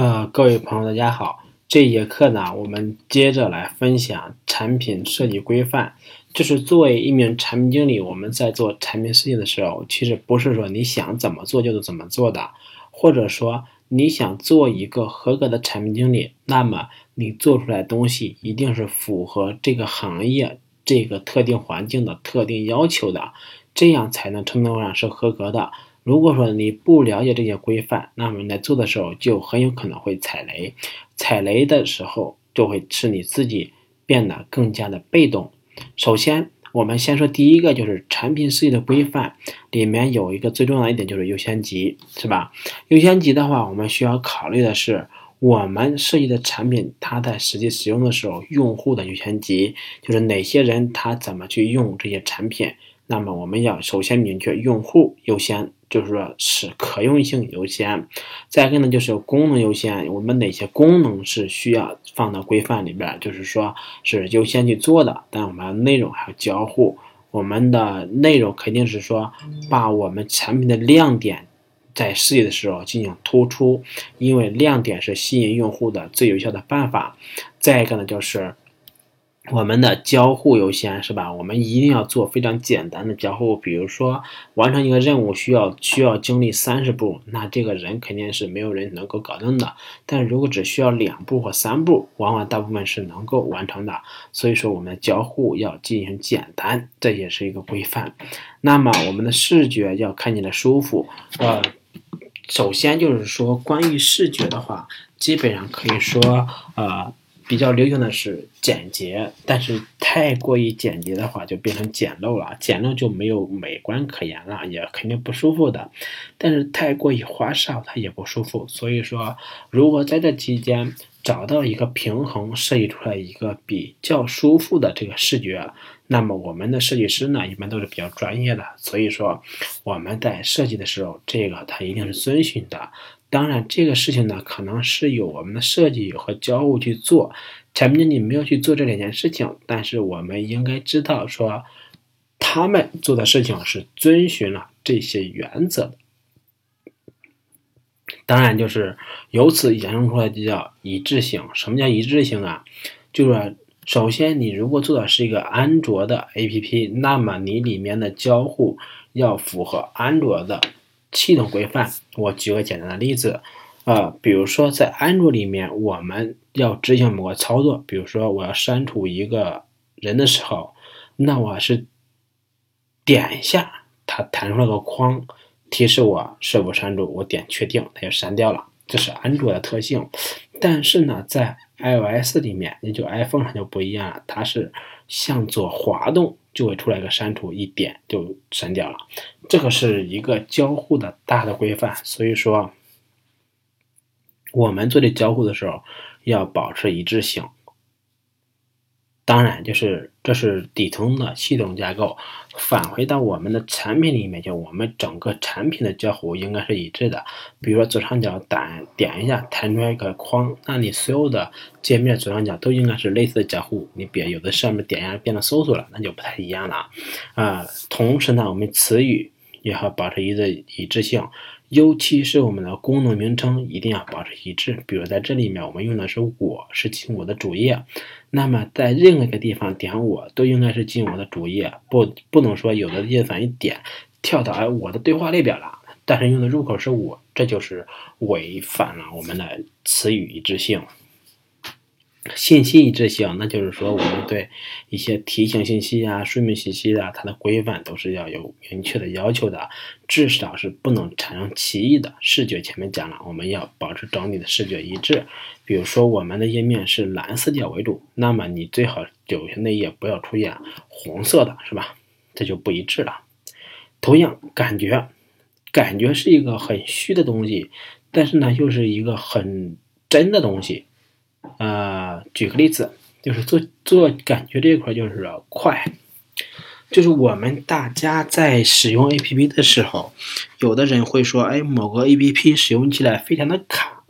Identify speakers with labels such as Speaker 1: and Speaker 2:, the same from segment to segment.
Speaker 1: 呃，各位朋友，大家好。这节课呢，我们接着来分享产品设计规范。就是作为一名产品经理，我们在做产品设计的时候，其实不是说你想怎么做就怎么做的，或者说你想做一个合格的产品经理，那么你做出来东西一定是符合这个行业这个特定环境的特定要求的，这样才能称得上是合格的。如果说你不了解这些规范，那么你在做的时候就很有可能会踩雷，踩雷的时候就会使你自己变得更加的被动。首先，我们先说第一个，就是产品设计的规范里面有一个最重要的一点就是优先级，是吧？优先级的话，我们需要考虑的是我们设计的产品它在实际使用的时候，用户的优先级，就是哪些人他怎么去用这些产品。那么我们要首先明确用户优先。就是说是可用性优先，再一个呢就是功能优先。我们哪些功能是需要放到规范里边，就是说是优先去做的。但我们内容还要交互，我们的内容肯定是说把我们产品的亮点在设计的时候进行突出，因为亮点是吸引用户的最有效的办法。再一个呢就是。我们的交互优先是吧？我们一定要做非常简单的交互，比如说完成一个任务需要需要经历三十步，那这个人肯定是没有人能够搞定的。但如果只需要两步或三步，往往大部分是能够完成的。所以说，我们的交互要进行简单，这也是一个规范。那么我们的视觉要看起来舒服。呃，首先就是说关于视觉的话，基本上可以说呃。比较流行的是简洁，但是太过于简洁的话就变成简陋了，简陋就没有美观可言了，也肯定不舒服的。但是太过于花哨，它也不舒服。所以说，如果在这期间找到一个平衡，设计出来一个比较舒服的这个视觉，那么我们的设计师呢，一般都是比较专业的。所以说，我们在设计的时候，这个它一定是遵循的。当然，这个事情呢，可能是有我们的设计和交互去做，产品经理没有去做这两件事情。但是我们应该知道，说他们做的事情是遵循了这些原则的。当然，就是由此衍生出来就叫一致性。什么叫一致性啊？就是首先，你如果做的是一个安卓的 APP，那么你里面的交互要符合安卓的。系统规范，我举个简单的例子，呃，比如说在安卓里面，我们要执行某个操作，比如说我要删除一个人的时候，那我是点一下，它弹出了个框，提示我是否删除，我点确定，它就删掉了，这是安卓的特性。但是呢，在 iOS 里面，也就 iPhone 上就不一样了，它是向左滑动。就会出来一个删除，一点就删掉了。这个是一个交互的大的规范，所以说我们做这交互的时候要保持一致性。当然，就是这是底层的系统架构。返回到我们的产品里面，就我们整个产品的交互应该是一致的。比如说左上角点点一下，弹出来一个框，那你所有的界面左上角都应该是类似的交互。你别有的上面点一下变成搜索了，那就不太一样了啊。同时呢，我们词语也要保持一致一致性。尤其是我们的功能名称一定要保持一致。比如在这里面，我们用的是“我”，是进我的主页。那么在任何一个地方点“我”，都应该是进我的主页，不不能说有的页反一点跳到哎我的对话列表了，但是用的入口是我，这就是违反了我们的词语一致性。信息一致性，那就是说我们对一些提醒信息啊、说明信息啊，它的规范都是要有明确的要求的，至少是不能产生歧义的。视觉前面讲了，我们要保持整体的视觉一致。比如说我们的页面是蓝色调为主，那么你最好有些内页不要出现红色的，是吧？这就不一致了。同样，感觉，感觉是一个很虚的东西，但是呢，又是一个很真的东西。呃，举个例子，就是做做感觉这一块就是快，就是我们大家在使用 A P P 的时候，有的人会说，哎，某个 A P P 使用起来非常的卡，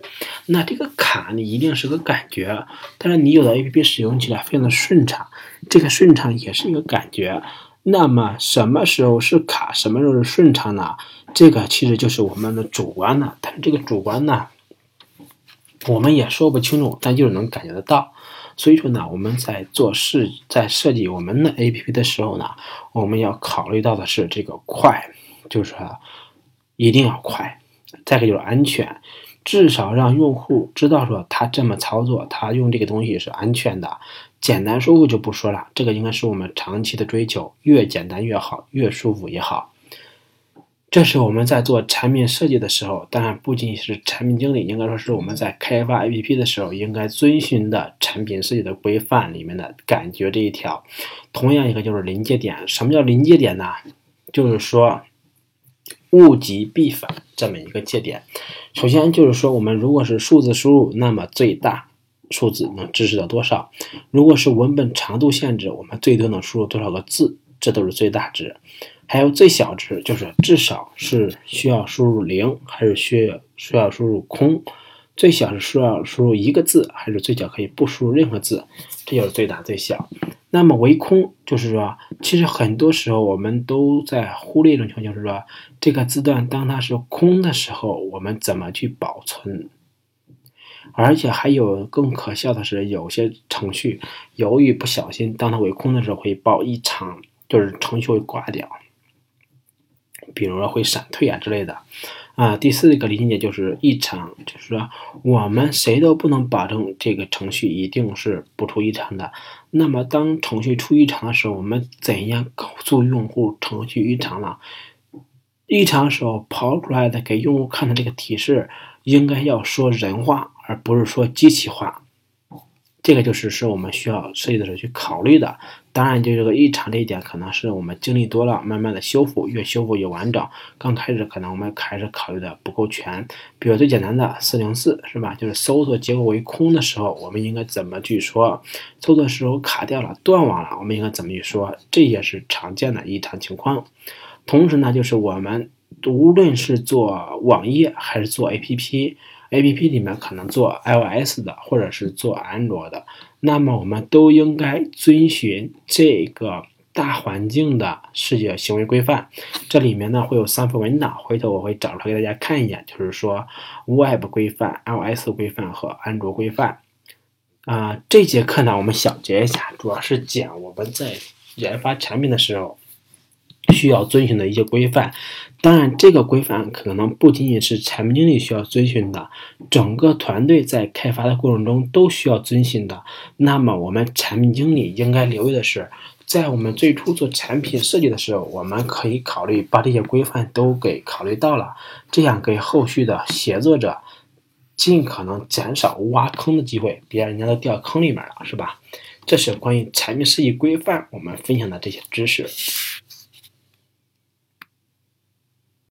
Speaker 1: 那这个卡你一定是个感觉，但是你有的 A P P 使用起来非常的顺畅，这个顺畅也是一个感觉。那么什么时候是卡，什么时候是顺畅呢？这个其实就是我们的主观呢，但是这个主观呢？我们也说不清楚，但就是能感觉得到。所以说呢，我们在做设在设计我们的 APP 的时候呢，我们要考虑到的是这个快，就是说一定要快。再一个就是安全，至少让用户知道说他这么操作，他用这个东西是安全的。简单舒服就不说了，这个应该是我们长期的追求，越简单越好，越舒服也好。这是我们在做产品设计的时候，当然不仅仅是产品经理，应该说是我们在开发 APP 的时候应该遵循的产品设计的规范里面的感觉这一条。同样一个就是临界点，什么叫临界点呢？就是说物极必反这么一个界点。首先就是说，我们如果是数字输入，那么最大数字能支持到多少？如果是文本长度限制，我们最多能输入多少个字？这都是最大值。还有最小值，就是至少是需要输入零，还是需要需要输入空？最小是需要输入一个字，还是最小可以不输入任何字？这就是最大最小。那么唯空就是说，其实很多时候我们都在忽略一种情况，就是说这个字段当它是空的时候，我们怎么去保存？而且还有更可笑的是，有些程序由于不小心，当它为空的时候会报异常，就是程序会挂掉。比如说会闪退啊之类的，啊，第四个理解就是异常，就是说我们谁都不能保证这个程序一定是不出异常的。那么当程序出异常的时候，我们怎样告诉用户程序异常了？异常时候跑出来的给用户看的这个提示，应该要说人话，而不是说机器话。这个就是是我们需要设计的时候去考虑的。当然，就这个异常这一点，可能是我们经历多了，慢慢的修复，越修复越完整。刚开始可能我们开始考虑的不够全。比如最简单的四零四是吧？就是搜索结果为空的时候，我们应该怎么去说？搜索时候卡掉了、断网了，我们应该怎么去说？这也是常见的异常情况。同时呢，就是我们无论是做网页还是做 APP。A P P 里面可能做 I O S 的，或者是做安卓的，那么我们都应该遵循这个大环境的视觉行为规范。这里面呢会有三份文档，回头我会找出来给大家看一眼，就是说 Web 规范、I O S 规范和安卓规范。啊，这节课呢我们小结一下，主要是讲我们在研发产品的时候。需要遵循的一些规范，当然，这个规范可能不仅仅是产品经理需要遵循的，整个团队在开发的过程中都需要遵循的。那么，我们产品经理应该留意的是，在我们最初做产品设计的时候，我们可以考虑把这些规范都给考虑到了，这样给后续的协作者尽可能减少挖坑的机会，别人家都掉坑里面了，是吧？这是关于产品设计规范我们分享的这些知识。